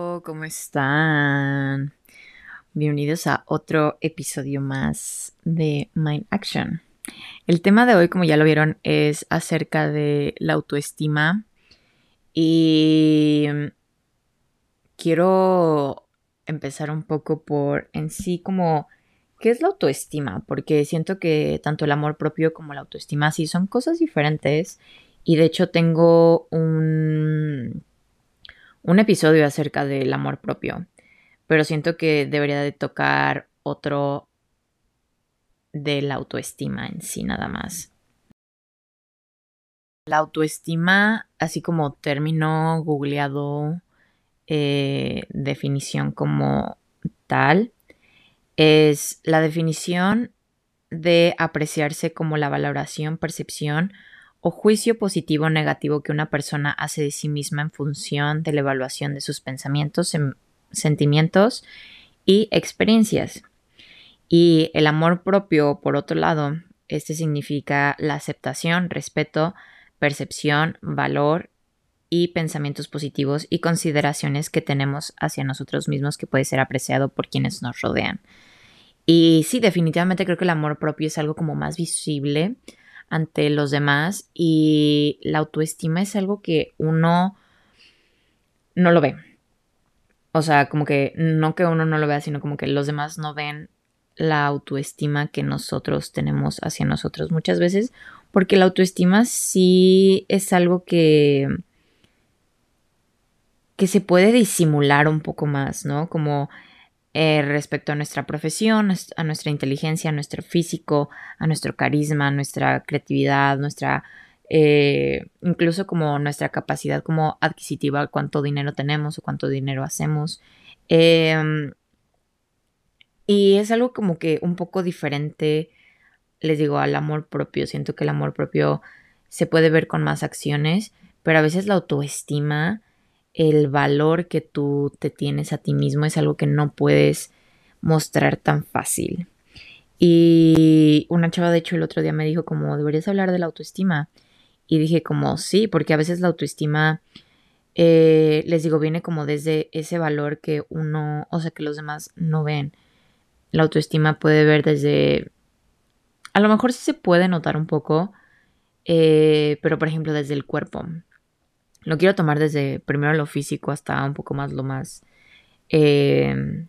¿Cómo están? Bienvenidos a otro episodio más de Mind Action. El tema de hoy, como ya lo vieron, es acerca de la autoestima y quiero empezar un poco por en sí como qué es la autoestima, porque siento que tanto el amor propio como la autoestima sí son cosas diferentes y de hecho tengo un un episodio acerca del amor propio, pero siento que debería de tocar otro de la autoestima en sí nada más. La autoestima, así como término googleado, eh, definición como tal, es la definición de apreciarse como la valoración, percepción o juicio positivo o negativo que una persona hace de sí misma en función de la evaluación de sus pensamientos, em, sentimientos y experiencias. Y el amor propio, por otro lado, este significa la aceptación, respeto, percepción, valor y pensamientos positivos y consideraciones que tenemos hacia nosotros mismos que puede ser apreciado por quienes nos rodean. Y sí, definitivamente creo que el amor propio es algo como más visible ante los demás y la autoestima es algo que uno no lo ve. O sea, como que no que uno no lo vea, sino como que los demás no ven la autoestima que nosotros tenemos hacia nosotros muchas veces, porque la autoestima sí es algo que que se puede disimular un poco más, ¿no? Como eh, respecto a nuestra profesión, a nuestra inteligencia, a nuestro físico, a nuestro carisma, a nuestra creatividad, nuestra eh, incluso como nuestra capacidad como adquisitiva, cuánto dinero tenemos o cuánto dinero hacemos. Em, y es algo como que un poco diferente, les digo, al amor propio. Siento que el amor propio se puede ver con más acciones, pero a veces la autoestima el valor que tú te tienes a ti mismo es algo que no puedes mostrar tan fácil. Y una chava, de hecho, el otro día me dijo como, deberías hablar de la autoestima. Y dije como, sí, porque a veces la autoestima, eh, les digo, viene como desde ese valor que uno, o sea, que los demás no ven. La autoestima puede ver desde, a lo mejor sí se puede notar un poco, eh, pero por ejemplo desde el cuerpo. Lo quiero tomar desde primero lo físico hasta un poco más lo más em,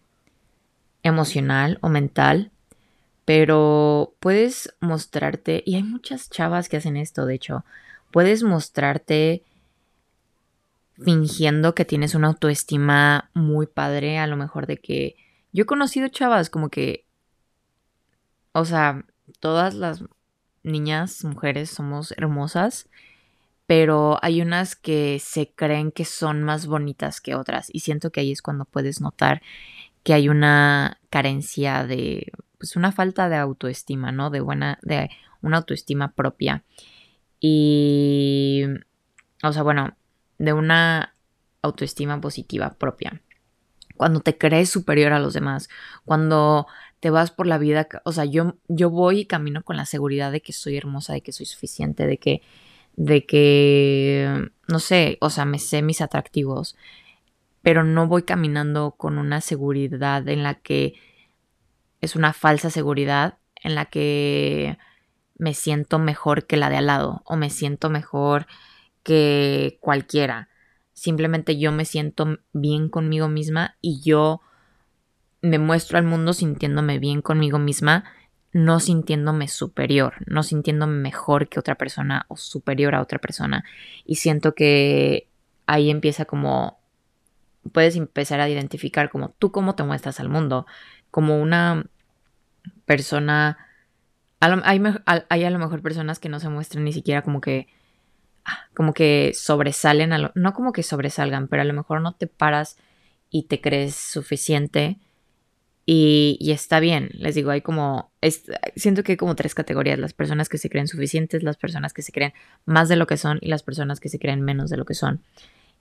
emocional o mental. Pero puedes mostrarte, y hay muchas chavas que hacen esto, de hecho, puedes mostrarte fingiendo que tienes una autoestima muy padre, a lo mejor de que yo he conocido chavas como que, o sea, todas las niñas, mujeres somos hermosas pero hay unas que se creen que son más bonitas que otras y siento que ahí es cuando puedes notar que hay una carencia de, pues una falta de autoestima, ¿no? De buena, de una autoestima propia. Y, o sea, bueno, de una autoestima positiva propia. Cuando te crees superior a los demás, cuando te vas por la vida, o sea, yo, yo voy y camino con la seguridad de que soy hermosa, de que soy suficiente, de que de que, no sé, o sea, me sé mis atractivos, pero no voy caminando con una seguridad en la que es una falsa seguridad, en la que me siento mejor que la de al lado o me siento mejor que cualquiera. Simplemente yo me siento bien conmigo misma y yo me muestro al mundo sintiéndome bien conmigo misma no sintiéndome superior, no sintiéndome mejor que otra persona o superior a otra persona. Y siento que ahí empieza como, puedes empezar a identificar como tú cómo te muestras al mundo, como una persona, hay, a lo mejor personas que no se muestran ni siquiera como que, ah, como que sobresalen, a no como que sobresalgan, pero a lo mejor no te paras y te crees suficiente y, está bien, les digo, hay como, siento que hay como tres categorías, las personas que se creen suficientes, las personas que se creen más de lo que son y las personas que se creen menos de lo que son.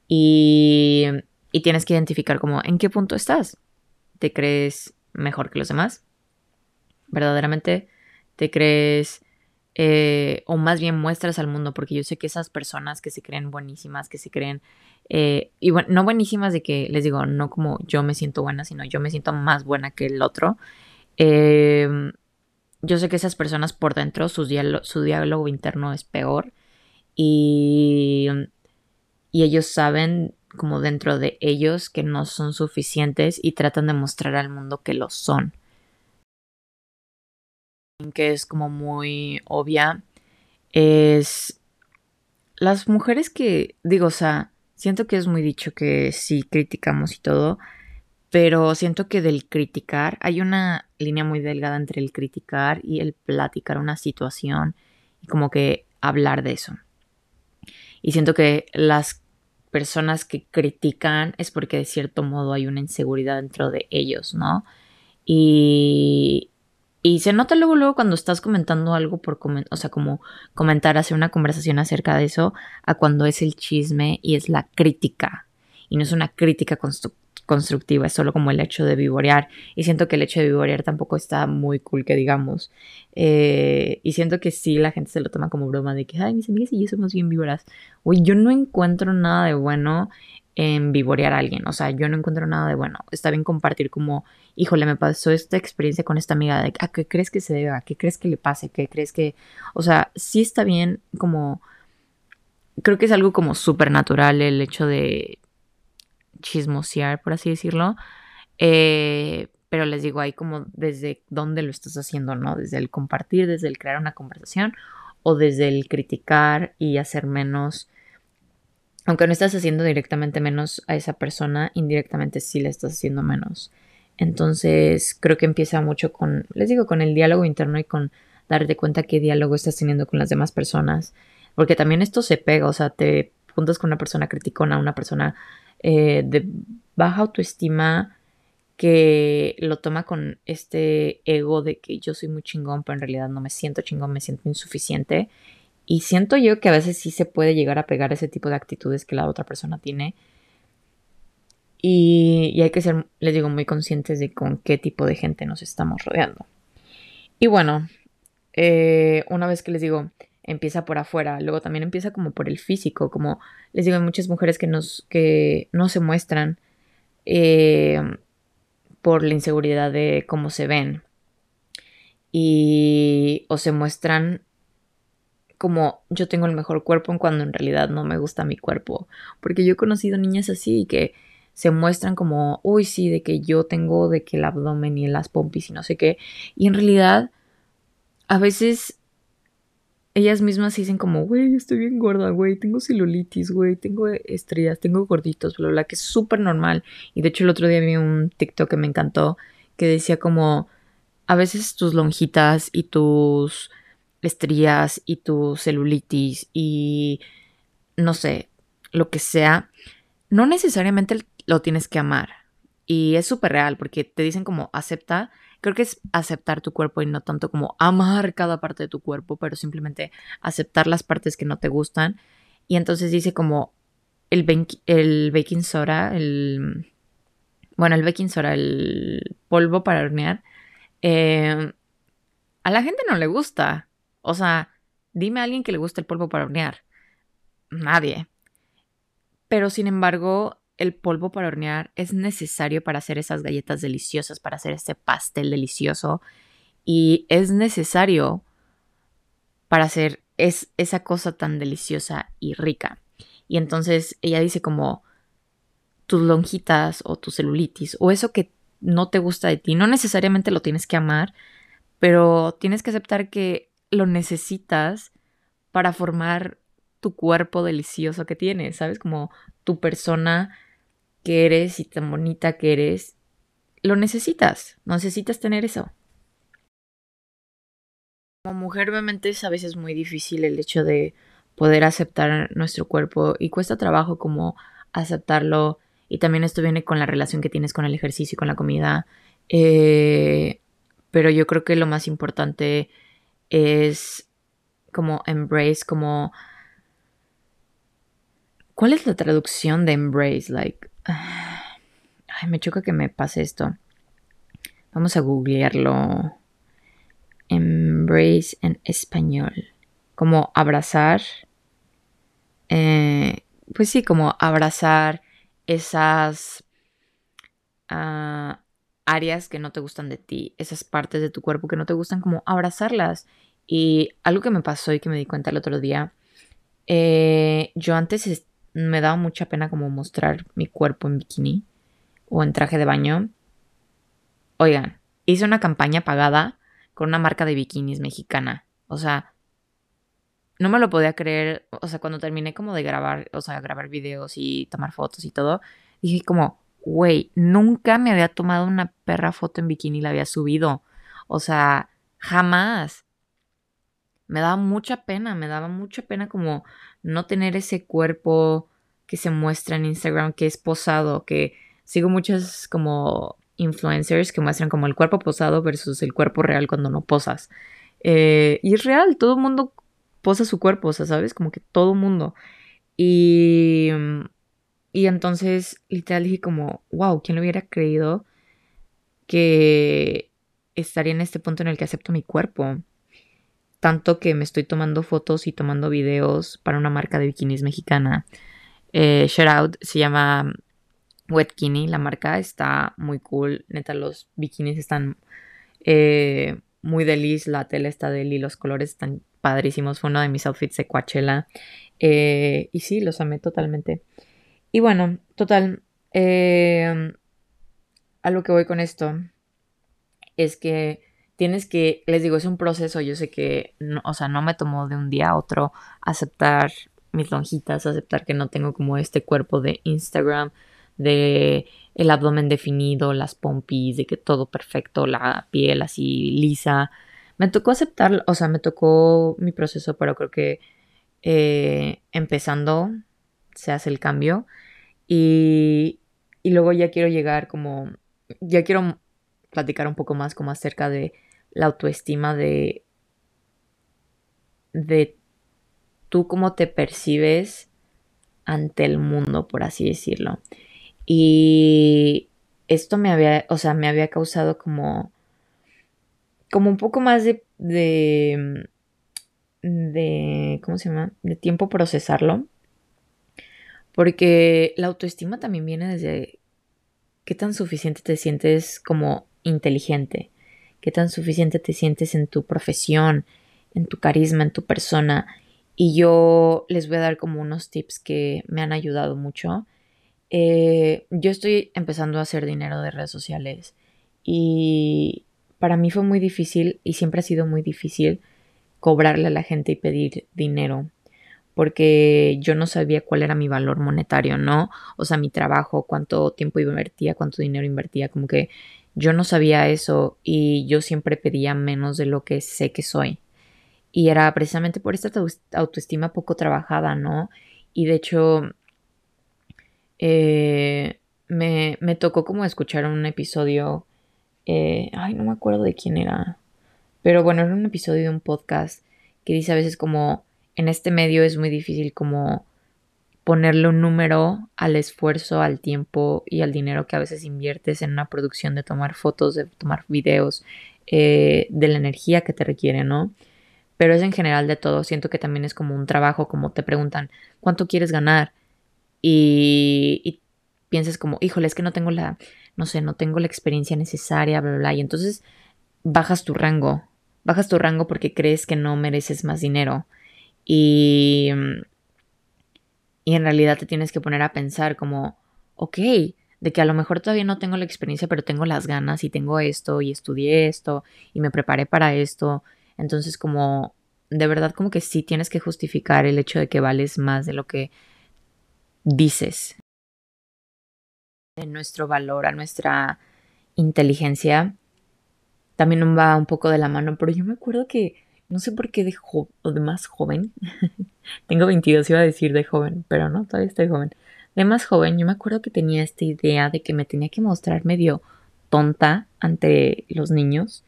Y, y tienes que identificar como en qué punto estás. ¿Te crees mejor que los demás? ¿Verdaderamente te crees eh, o más bien muestras al mundo? Porque yo sé que esas personas que se creen buenísimas, que se creen Eh, y bueno, no buenísimas de que, les digo, no como yo me siento buena, sino yo me siento más buena que el otro. Em, yo sé que esas personas por dentro, su diálogo interno es peor. Y, y ellos saben como dentro de ellos que no son suficientes y tratan de mostrar al mundo que lo son. Que es como muy obvia es las mujeres que digo, o sea, siento que es muy dicho que sí criticamos y todo, pero siento que del criticar hay una línea muy delgada entre el criticar y el platicar una situación y como que hablar de eso. Y siento que las personas que critican es porque de cierto modo hay una inseguridad dentro de ellos, ¿no? Y, y se nota luego, luego cuando estás comentando algo por o sea, como comentar, hacer una conversación acerca de eso, a cuando es el chisme y es la crítica. Y no es una crítica constructiva, es solo como el hecho de vivorear. Y siento que el hecho de vivorear tampoco está muy cool, que digamos. Eh, y siento que sí, la gente se lo toma como broma de que, ay, mis amigas y yo somos bien víboras. Uy, yo no encuentro nada de bueno en vivorear a alguien. O sea, yo no encuentro nada de bueno. Está bien compartir como, híjole, me pasó esta experiencia con esta amiga de, ¿a qué crees que se debe? ¿A qué crees que le pase? ¿Qué crees que...? O sea, sí está bien como... Creo que es algo como súper natural el hecho de chismosear, por así decirlo. Eh, pero les digo, ahí como desde dónde lo estás haciendo, ¿no? Desde el compartir, desde el crear una conversación o desde el criticar y hacer menos aunque no estás haciendo directamente menos a esa persona, indirectamente sí le estás haciendo menos. Entonces, creo que empieza mucho con, les digo, con el diálogo interno y con darte cuenta qué diálogo estás teniendo con las demás personas. Porque también esto se pega, o sea, te juntas con una persona criticona, una persona eh, de baja autoestima que lo toma con este ego de que yo soy muy chingón, pero en realidad no me siento chingón, me siento insuficiente. Y siento yo que a veces sí se puede llegar a pegar ese tipo de actitudes que la otra persona tiene. Y, hay que ser, les digo, muy conscientes de con qué tipo de gente nos estamos rodeando. Y bueno, eh, una vez que les digo, empieza por afuera, luego también empieza como por el físico, como les digo, hay muchas mujeres que, nos, que no se muestran eh, por la inseguridad de cómo se ven. Y o se muestran como yo tengo el mejor cuerpo cuando en realidad no me gusta mi cuerpo. Porque yo he conocido niñas así que se muestran como, uy, sí, de que yo tengo de que el abdomen y las pompis y no sé qué. Y en realidad, a veces ellas mismas dicen como, güey, estoy bien gorda, güey, tengo celulitis, güey, tengo estrellas, tengo gorditos, bla, bla, que es súper normal. Y de hecho el otro día vi un TikTok que me encantó que decía como, a veces tus lonjitas y tus estrías y tu celulitis y no sé, lo que sea, no necesariamente lo tienes que amar. Y es súper real porque te dicen como acepta, creo que es aceptar tu cuerpo y no tanto como amar cada parte de tu cuerpo, pero simplemente aceptar las partes que no te gustan. Y entonces dice como el, el baking soda, el... Bueno, el baking soda, el polvo para hornear, eh, a la gente no le gusta. O sea, dime a alguien que le guste el polvo para hornear. Nadie. Pero sin embargo, el polvo para hornear es necesario para hacer esas galletas deliciosas, para hacer ese pastel delicioso. Y es necesario para hacer es, esa cosa tan deliciosa y rica. Y entonces ella dice como tus lonjitas o tu celulitis o eso que no te gusta de ti, no necesariamente lo tienes que amar, pero tienes que aceptar que lo necesitas para formar tu cuerpo delicioso que tienes, ¿sabes? Como tu persona que eres y tan bonita que eres, lo necesitas, necesitas tener eso. Como mujer obviamente es a veces muy difícil el hecho de poder aceptar nuestro cuerpo y cuesta trabajo como aceptarlo y también esto viene con la relación que tienes con el ejercicio y con la comida. Eh, pero yo creo que lo más importante es como embrace, como... ¿Cuál es la traducción de embrace? Like... Ay, me choca que me pase esto. Vamos a googlearlo. Embrace en español. Como abrazar. Eh, pues sí, como abrazar esas ah, áreas que no te gustan de ti, esas partes de tu cuerpo que no te gustan, como abrazarlas. Y algo que me pasó y que me di cuenta el otro día, eh, yo antes me daba mucha pena como mostrar mi cuerpo en bikini o en traje de baño. Oigan, hice una campaña pagada con una marca de bikinis mexicana. O sea, no me lo podía creer. O sea, cuando terminé como de grabar, o sea, grabar videos y tomar fotos y todo, dije como, güey, nunca me había tomado una perra foto en bikini y la había subido. O sea, jamás. Me daba mucha pena, me daba mucha pena como no tener ese cuerpo que se muestra en Instagram, que es posado, que sigo muchas como influencers que muestran como el cuerpo posado versus el cuerpo real cuando no posas. Eh, y es real, todo el mundo posa su cuerpo, o sea, ¿sabes? Como que todo el mundo. Y, y entonces, literal, dije como, wow, ¿quién le hubiera creído que estaría en este punto en el que acepto mi cuerpo? Tanto que me estoy tomando fotos y tomando videos para una marca de bikinis mexicana. Eh, shout out, se llama Wetkini, la marca está muy cool. Neta, los bikinis están eh, muy delis, la tela está deli, los colores están padrísimos. Fue uno de mis outfits de Coachella. Eh, y sí, los amé totalmente. Y bueno, total. Eh, a lo que voy con esto es que tienes que, les digo, es un proceso. Yo sé que, o sea, no me tomó de un día a otro aceptar mis lonjitas, aceptar que no tengo como este cuerpo de Instagram, de el abdomen definido, las pompis, de que todo perfecto, la piel así lisa. Me tocó aceptar, o sea, me tocó mi proceso, pero creo que eh, empezando se hace el cambio. Y, y luego ya quiero llegar como, ya quiero platicar un poco más como acerca de la autoestima de, de tú cómo te percibes ante el mundo, por así decirlo. Y esto me había, o sea, me había causado como como un poco más de, de, de, ¿cómo se llama? De tiempo procesarlo. Porque la autoestima también viene desde qué tan suficiente te sientes como inteligente, qué tan suficiente te sientes en tu profesión, en tu carisma, en tu persona. Y yo les voy a dar como unos tips que me han ayudado mucho. Eh, yo estoy empezando a hacer dinero de redes sociales y para mí fue muy difícil y siempre ha sido muy difícil cobrarle a la gente y pedir dinero porque yo no sabía cuál era mi valor monetario, ¿no? O sea, mi trabajo, cuánto tiempo invertía, cuánto dinero invertía, como que yo no sabía eso y yo siempre pedía menos de lo que sé que soy. Y era precisamente por esta autoestima poco trabajada, ¿no? Y de hecho, eh, me, me tocó como escuchar un episodio eh, ay, no me acuerdo de quién era. Pero bueno, era un episodio de un podcast que dice a veces como en este medio es muy difícil como ponerle un número al esfuerzo, al tiempo y al dinero que a veces inviertes en una producción de tomar fotos, de tomar videos, eh, de la energía que te requiere, ¿no? Pero es en general de todo. Siento que también es como un trabajo, como te preguntan, ¿cuánto quieres ganar? Y, piensas como, híjole, es que no tengo la, no sé, no tengo la experiencia necesaria, bla, bla, bla. Y entonces bajas tu rango, bajas tu rango porque crees que no mereces más dinero. Y, y en realidad te tienes que poner a pensar como, ok, de que a lo mejor todavía no tengo la experiencia, pero tengo las ganas y tengo esto y estudié esto y me preparé para esto. Entonces como, de verdad como que sí tienes que justificar el hecho de que vales más de lo que dices nuestro valor, a nuestra inteligencia, también va un poco de la mano, pero yo me acuerdo que, no sé por qué de, de más joven, tengo 22, iba a decir de joven, pero no, todavía estoy joven, de más joven, yo me acuerdo que tenía esta idea de que me tenía que mostrar medio tonta ante los niños.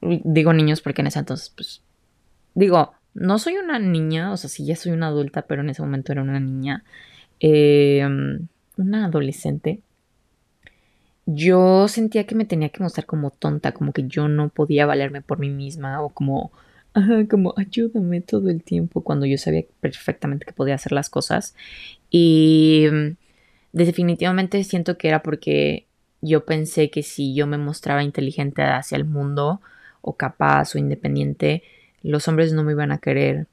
Digo niños porque en ese entonces, pues, digo, no soy una niña, o sea, sí ya soy una adulta, pero en ese momento era una niña. Eh, una adolescente, yo sentía que me tenía que mostrar como tonta, como que yo no podía valerme por mí misma o como, como ayúdame todo el tiempo cuando yo sabía perfectamente que podía hacer las cosas. Y mm, definitivamente siento que era porque yo pensé que si yo me mostraba inteligente hacia el mundo o capaz o independiente, los hombres no me iban a querer.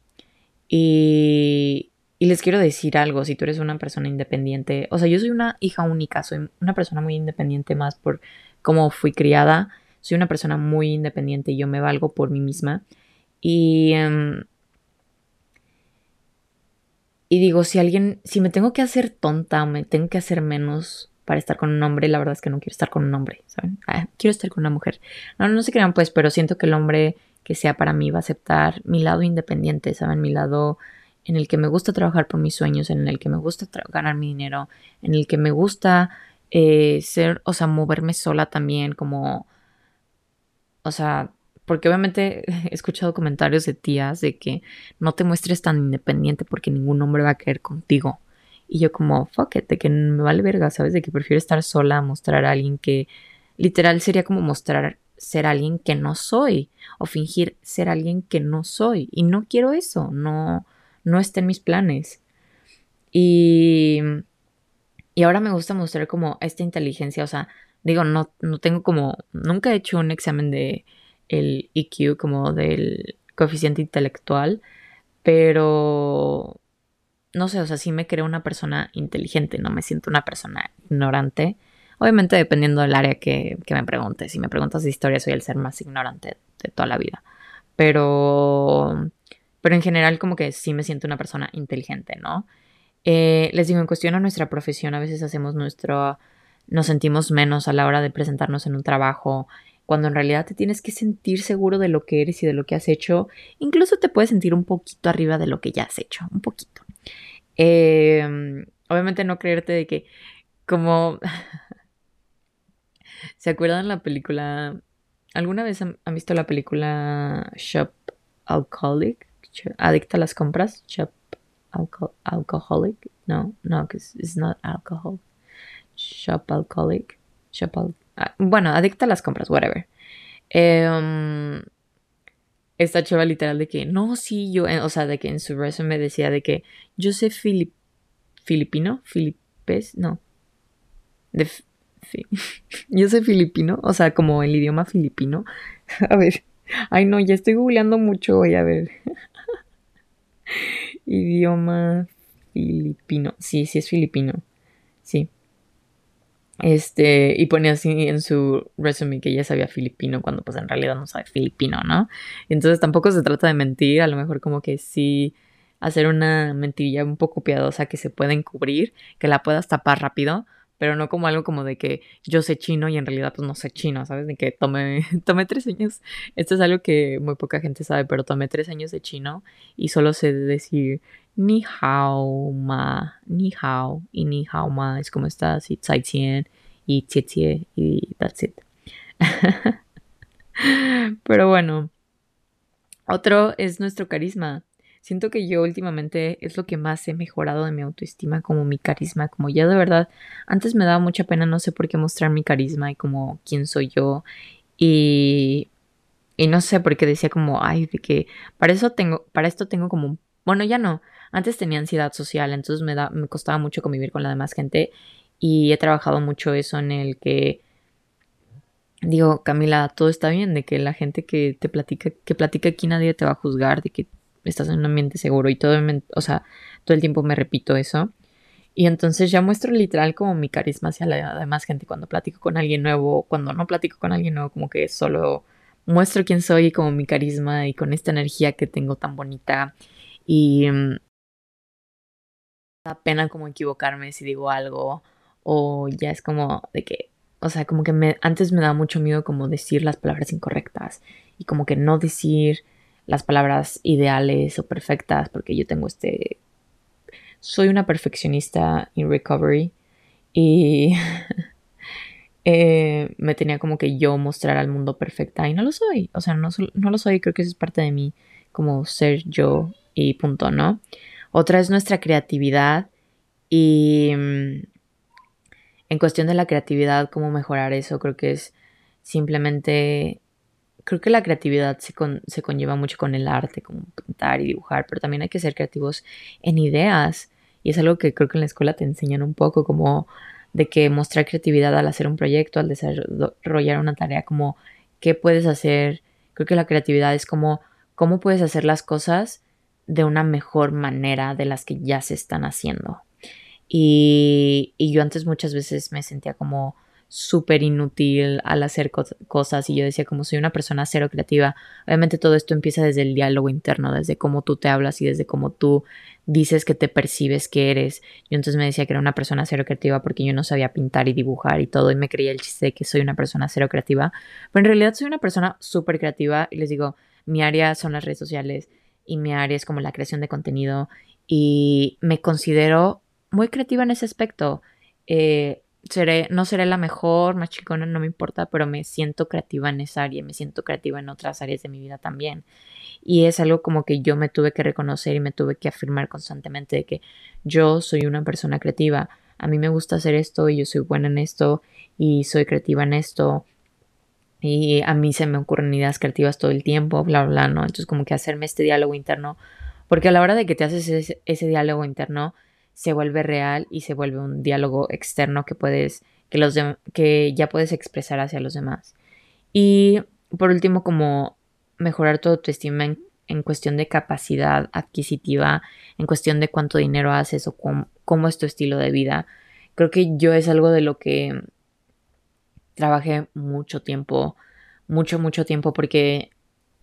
Y, y les quiero decir algo, si tú eres una persona independiente, o sea, yo soy una hija única, soy una persona muy independiente más por cómo fui criada, soy una persona muy independiente y yo me valgo por mí misma. Y, em, y digo, si alguien, si me tengo que hacer tonta o me tengo que hacer menos para estar con un hombre, la verdad es que no quiero estar con un hombre, ¿saben? Ah, quiero estar con una mujer. No, no se crean pues, pero siento que el hombre que sea para mí va a aceptar mi lado independiente, ¿saben? Mi lado en el que me gusta trabajar por mis sueños, en el que me gusta ganar mi dinero, en el que me gusta eh, ser, o sea, moverme sola también, como, o sea, porque obviamente he escuchado comentarios de tías de que no te muestres tan independiente porque ningún hombre va a querer contigo. Y yo como, fuck que me vale verga, ¿sabes? De que prefiero estar sola, mostrar a alguien que literal sería como mostrar ser alguien que no soy o fingir ser alguien que no soy. Y no quiero eso, no, no está en mis planes. Y, y ahora me gusta mostrar como esta inteligencia, o sea, digo, no, no tengo como, nunca he hecho un examen de el EQ, como del coeficiente intelectual, pero no sé, o sea, sí me creo una persona inteligente, no me siento una persona ignorante. Obviamente dependiendo del área que, que me preguntes. Si me preguntas de historia, soy el ser más ignorante de toda la vida. Pero pero en general como que sí me siento una persona inteligente, ¿no? Eh, les digo, en cuestión a nuestra profesión, a veces hacemos nuestro, nos sentimos menos a la hora de presentarnos en un trabajo, cuando en realidad te tienes que sentir seguro de lo que eres y de lo que has hecho, incluso te puedes sentir un poquito arriba de lo que ya has hecho, un poquito. Em, obviamente no creerte de que como... ¿Se acuerdan la película? ¿Alguna vez han visto la película Shop Alcoholic? Adicta a las compras, shop alcoholic. No, no, it's not alcohol. Shop alcoholic. Shop ah, bueno, adicta a las compras, whatever. Em, esta chava literal de que, no, sí, yo, o sea, de que en su resumen decía de que yo sé filipino, filipes, no. Yo sé filipino, o sea, como el idioma filipino. a ver, ay no, ya estoy googleando mucho hoy, a ver. Idioma filipino. Sí, sí es filipino. Sí. Este, y pone así en su resumen que ya sabía filipino cuando pues en realidad no sabe filipino, ¿no? Entonces tampoco se trata de mentir, a lo mejor como que sí hacer una mentirilla un poco piadosa que se pueda encubrir, que la puedas tapar rápido, pero no como algo como de que yo sé chino y en realidad pues no sé chino, ¿sabes? De que tomé, tomé tres años, esto es algo que muy poca gente sabe, pero tomé tres años de chino y solo sé decir ni hao ma, ni hao y ni hao ma es como estás y tsai y tie y that's it. pero bueno, otro es nuestro carisma. Siento que yo últimamente es lo que más he mejorado de mi autoestima, como mi carisma, como ya de verdad, antes me daba mucha pena, no sé por qué mostrar mi carisma y como quién soy yo. Y, y no sé, por qué decía como, ay, de que para eso tengo, para esto tengo como, bueno, ya no, antes tenía ansiedad social, entonces me, da, me costaba mucho convivir con la demás gente y he trabajado mucho eso en el que digo, Camila, todo está bien, de que la gente que te platica, que platica aquí nadie te va a juzgar, de que estás en un ambiente seguro y todo, o sea, todo el tiempo me repito eso. Y entonces ya muestro literal como mi carisma hacia la demás gente cuando platico con alguien nuevo, cuando no platico con alguien nuevo, como que solo muestro quién soy y como mi carisma y con esta energía que tengo tan bonita. Y mm, da pena como equivocarme si digo algo o ya es como de que, o sea, como que me, antes me da mucho miedo como decir las palabras incorrectas y como que no decir las palabras ideales o perfectas, porque yo tengo este... Soy una perfeccionista in recovery y eh, me tenía como que yo mostrar al mundo perfecta y no lo soy. O sea, no, no lo soy, creo que eso es parte de mí, como ser yo y punto, ¿no? Otra es nuestra creatividad y mm, en cuestión de la creatividad, cómo mejorar eso, creo que es simplemente creo que la creatividad se, se, conlleva mucho con el arte, como pintar y dibujar, pero también hay que ser creativos en ideas y es algo que creo que en la escuela te enseñan un poco como de que mostrar creatividad al hacer un proyecto, al desarrollar una tarea, como qué puedes hacer. Creo que la creatividad es como cómo puedes hacer las cosas de una mejor manera de las que ya se están haciendo. Y, y yo antes muchas veces me sentía como súper inútil al hacer cosas y yo decía como soy una persona cero creativa, obviamente todo esto empieza desde el diálogo interno, desde cómo tú te hablas y desde cómo tú dices que te percibes que eres. Yo entonces me decía que era una persona cero creativa porque yo no sabía pintar y dibujar y todo y me creía el chiste de que soy una persona cero creativa, pero en realidad soy una persona súper creativa y les digo, mi área son las redes sociales y mi área es como la creación de contenido y me considero muy creativa en ese aspecto. Eh, seré, no seré la mejor, más chicona, no me importa, pero me siento creativa en esa área, me siento creativa en otras áreas de mi vida también. Y es algo como que yo me tuve que reconocer y me tuve que afirmar constantemente de que yo soy una persona creativa. A mí me gusta hacer esto y yo soy buena en esto y soy creativa en esto. Y a mí se me ocurren ideas creativas todo el tiempo, bla, bla, ¿no? Entonces como que hacerme este diálogo interno, porque a la hora de que te haces ese, ese diálogo interno, se vuelve real y se vuelve un diálogo externo que puedes, que, los que ya puedes expresar hacia los demás. Y por último, como mejorar tu autoestima en, en cuestión de capacidad adquisitiva, en cuestión de cuánto dinero haces o cómo, cómo es tu estilo de vida. Creo que yo es algo de lo que trabajé mucho tiempo, mucho, mucho tiempo, porque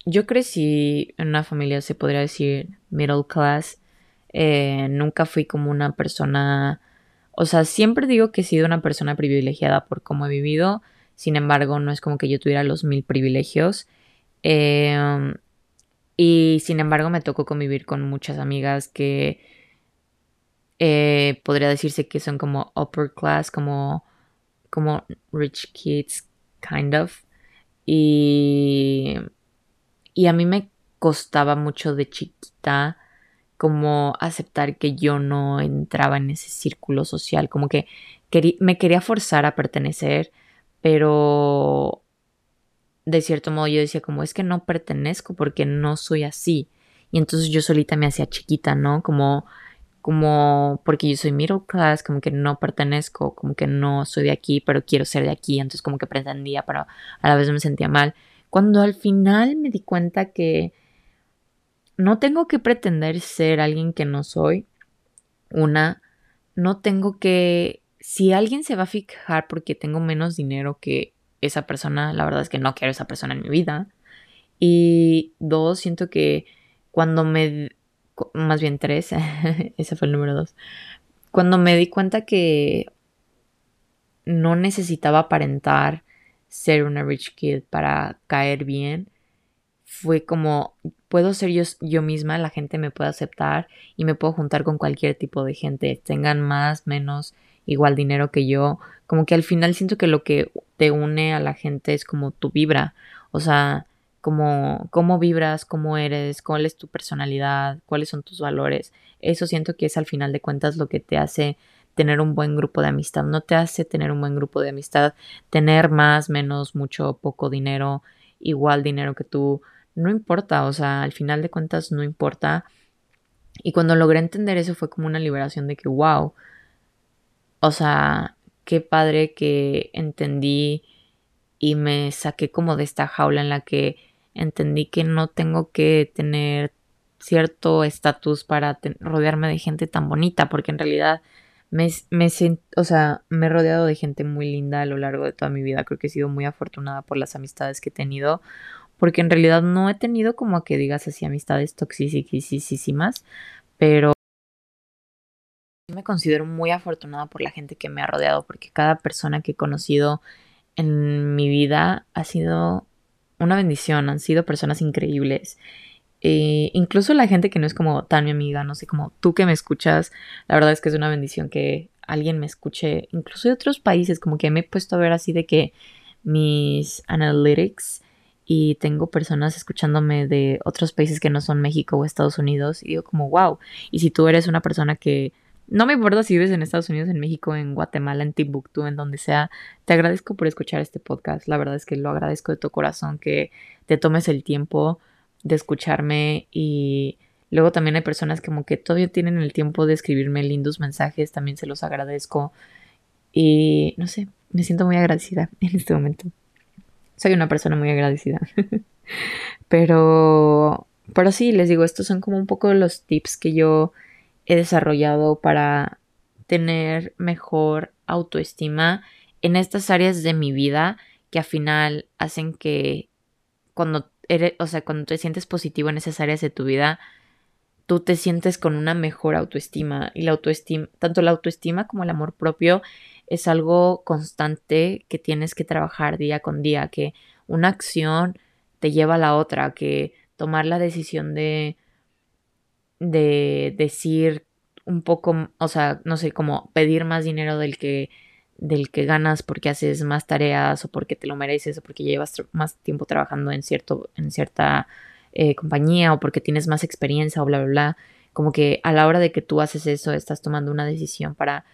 yo crecí en una familia, se podría decir, middle class, eh, nunca fui como una persona, o sea, siempre digo que he sido una persona privilegiada por cómo he vivido, sin embargo, no es como que yo tuviera los mil privilegios. Em, y sin embargo, me tocó convivir con muchas amigas que eh, podría decirse que son como upper class, como, como rich kids, kind of. Y, y a mí me costaba mucho de chiquita como aceptar que yo no entraba en ese círculo social, como que me quería forzar a pertenecer, pero de cierto modo yo decía como es que no pertenezco porque no soy así. Y entonces yo solita me hacía chiquita, ¿no? Como como porque yo soy middle class, como que no pertenezco, como que no soy de aquí, pero quiero ser de aquí, entonces como que pretendía, pero a la vez me sentía mal. Cuando al final me di cuenta que no tengo que pretender ser alguien que no soy. Una, no tengo que... Si alguien se va a fijar porque tengo menos dinero que esa persona, la verdad es que no quiero esa persona en mi vida. Y dos, siento que cuando me... Más bien tres, ese fue el número dos. Cuando me di cuenta que no necesitaba aparentar ser una rich kid para caer bien, fue como puedo ser yo, yo misma, la gente me puede aceptar y me puedo juntar con cualquier tipo de gente, tengan más, menos, igual dinero que yo, como que al final siento que lo que te une a la gente es como tu vibra, o sea, como cómo vibras, cómo eres, cuál es tu personalidad, cuáles son tus valores. Eso siento que es al final de cuentas lo que te hace tener un buen grupo de amistad. No te hace tener un buen grupo de amistad, tener más, menos, mucho, poco dinero, igual dinero que tú no importa, o sea, al final de cuentas no importa. Y cuando logré entender eso fue como una liberación de que, wow, o sea, qué padre que entendí y me saqué como de esta jaula en la que entendí que no tengo que tener cierto estatus para rodearme de gente tan bonita, porque en realidad me, me, o sea, me he rodeado de gente muy linda a lo largo de toda mi vida. Creo que he sido muy afortunada por las amistades que he tenido porque en realidad no he tenido como que digas así amistades toxicísimas, pero me considero muy afortunada por la gente que me ha rodeado, porque cada persona que he conocido en mi vida ha sido una bendición, han sido personas increíbles. E incluso la gente que no es como tan mi amiga, no sé, como tú que me escuchas, la verdad es que es una bendición que alguien me escuche, incluso de otros países, como que me he puesto a ver así de que mis analytics y tengo personas escuchándome de otros países que no son México o Estados Unidos y digo como, wow, y si tú eres una persona que no me importa si vives en Estados Unidos, en México, en Guatemala, en Timbuktu, en donde sea, te agradezco por escuchar este podcast, la verdad es que lo agradezco de tu corazón que te tomes el tiempo de escucharme y Luego también hay personas como que todavía tienen el tiempo de escribirme lindos mensajes, también se los agradezco. Y no sé, me siento muy agradecida en este momento. Soy una persona muy agradecida. pero, pero sí, les digo, estos son como un poco los tips que yo he desarrollado para tener mejor autoestima en estas áreas de mi vida que al final hacen que cuando eres, o sea, cuando te sientes positivo en esas áreas de tu vida, tú te sientes con una mejor autoestima y la autoestima, tanto la autoestima como el amor propio es algo constante que tienes que trabajar día con día, que una acción te lleva a la otra, que tomar la decisión de de decir un poco, o sea, no sé, como pedir más dinero del que del que ganas porque haces más tareas o porque te lo mereces o porque llevas más tiempo trabajando en cierto en cierta eh, compañía o porque tienes más experiencia o bla, bla, bla. Como que a la hora de que tú haces eso, estás tomando una decisión para,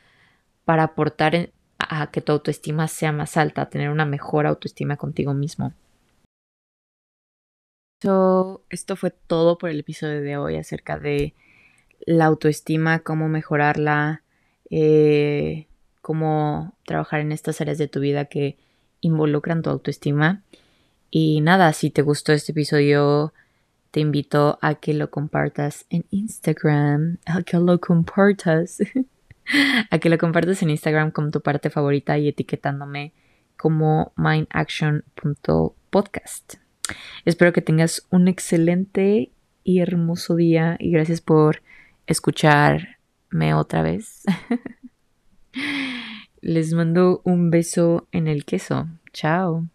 para aportar a que tu autoestima sea más alta, tener una mejor autoestima contigo mismo. So, esto fue todo por el episodio de hoy acerca de la autoestima, cómo mejorarla, eh, cómo trabajar en estas áreas de tu vida que involucran tu autoestima. Y nada, si te gustó este episodio, te invito a que lo compartas en Instagram, a que lo compartas, a que lo compartas en Instagram como tu parte favorita y etiquetándome como mindaction.podcast. Espero que tengas un excelente y hermoso día y gracias por escucharme otra vez. Les mando un beso en el queso. Chao.